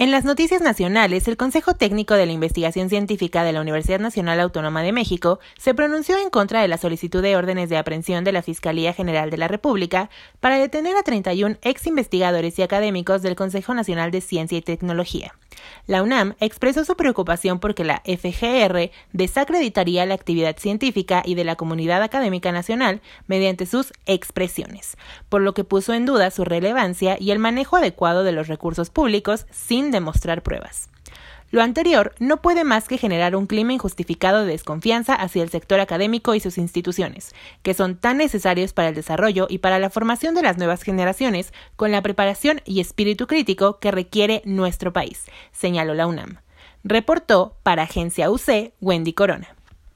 En las noticias nacionales, el Consejo Técnico de la Investigación Científica de la Universidad Nacional Autónoma de México se pronunció en contra de la solicitud de órdenes de aprehensión de la Fiscalía General de la República para detener a 31 ex investigadores y académicos del Consejo Nacional de Ciencia y Tecnología. La UNAM expresó su preocupación porque la FGR desacreditaría la actividad científica y de la comunidad académica nacional mediante sus expresiones, por lo que puso en duda su relevancia y el manejo adecuado de los recursos públicos sin demostrar pruebas. Lo anterior no puede más que generar un clima injustificado de desconfianza hacia el sector académico y sus instituciones, que son tan necesarios para el desarrollo y para la formación de las nuevas generaciones con la preparación y espíritu crítico que requiere nuestro país, señaló la UNAM. Reportó para Agencia UC Wendy Corona.